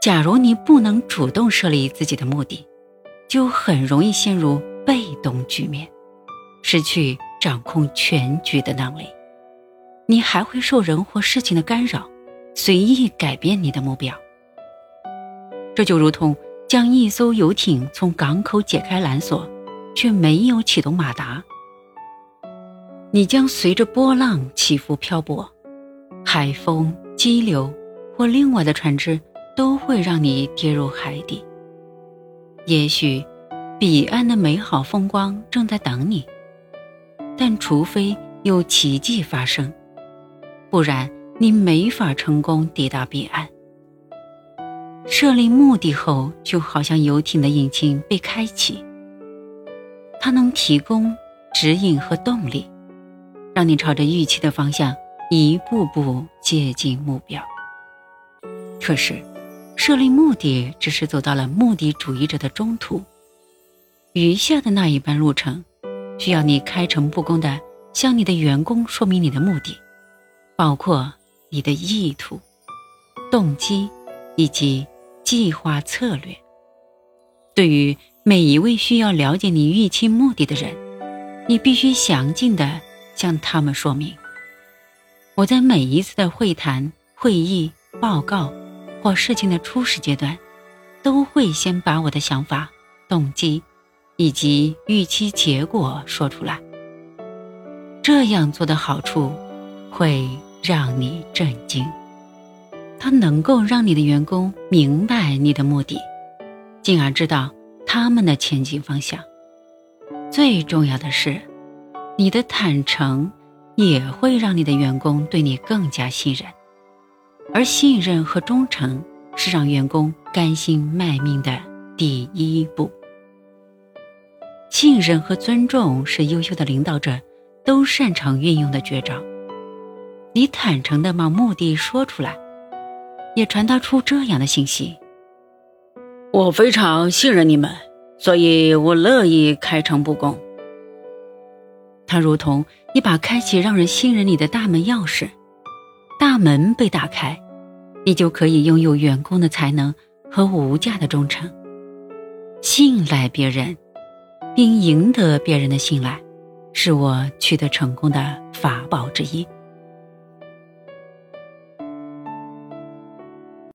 假如你不能主动设立自己的目的，就很容易陷入被动局面，失去掌控全局的能力。你还会受人或事情的干扰，随意改变你的目标。这就如同将一艘游艇从港口解开缆索，却没有启动马达，你将随着波浪起伏漂泊，海风、激流或另外的船只。都会让你跌入海底。也许，彼岸的美好风光正在等你，但除非有奇迹发生，不然你没法成功抵达彼岸。设立目的后，就好像游艇的引擎被开启，它能提供指引和动力，让你朝着预期的方向一步步接近目标。可是。设立目的只是走到了目的主义者的中途，余下的那一半路程，需要你开诚布公的向你的员工说明你的目的，包括你的意图、动机以及计划策略。对于每一位需要了解你预期目的的人，你必须详尽的向他们说明。我在每一次的会谈、会议、报告。或事情的初始阶段，都会先把我的想法、动机以及预期结果说出来。这样做的好处会让你震惊，它能够让你的员工明白你的目的，进而知道他们的前进方向。最重要的是，你的坦诚也会让你的员工对你更加信任。而信任和忠诚是让员工甘心卖命的第一步。信任和尊重是优秀的领导者都擅长运用的绝招。你坦诚的把目的说出来，也传达出这样的信息：我非常信任你们，所以我乐意开诚布公。它如同一把开启让人信任你的大门钥匙。大门被打开，你就可以拥有员工的才能和无价的忠诚。信赖别人，并赢得别人的信赖，是我取得成功的法宝之一。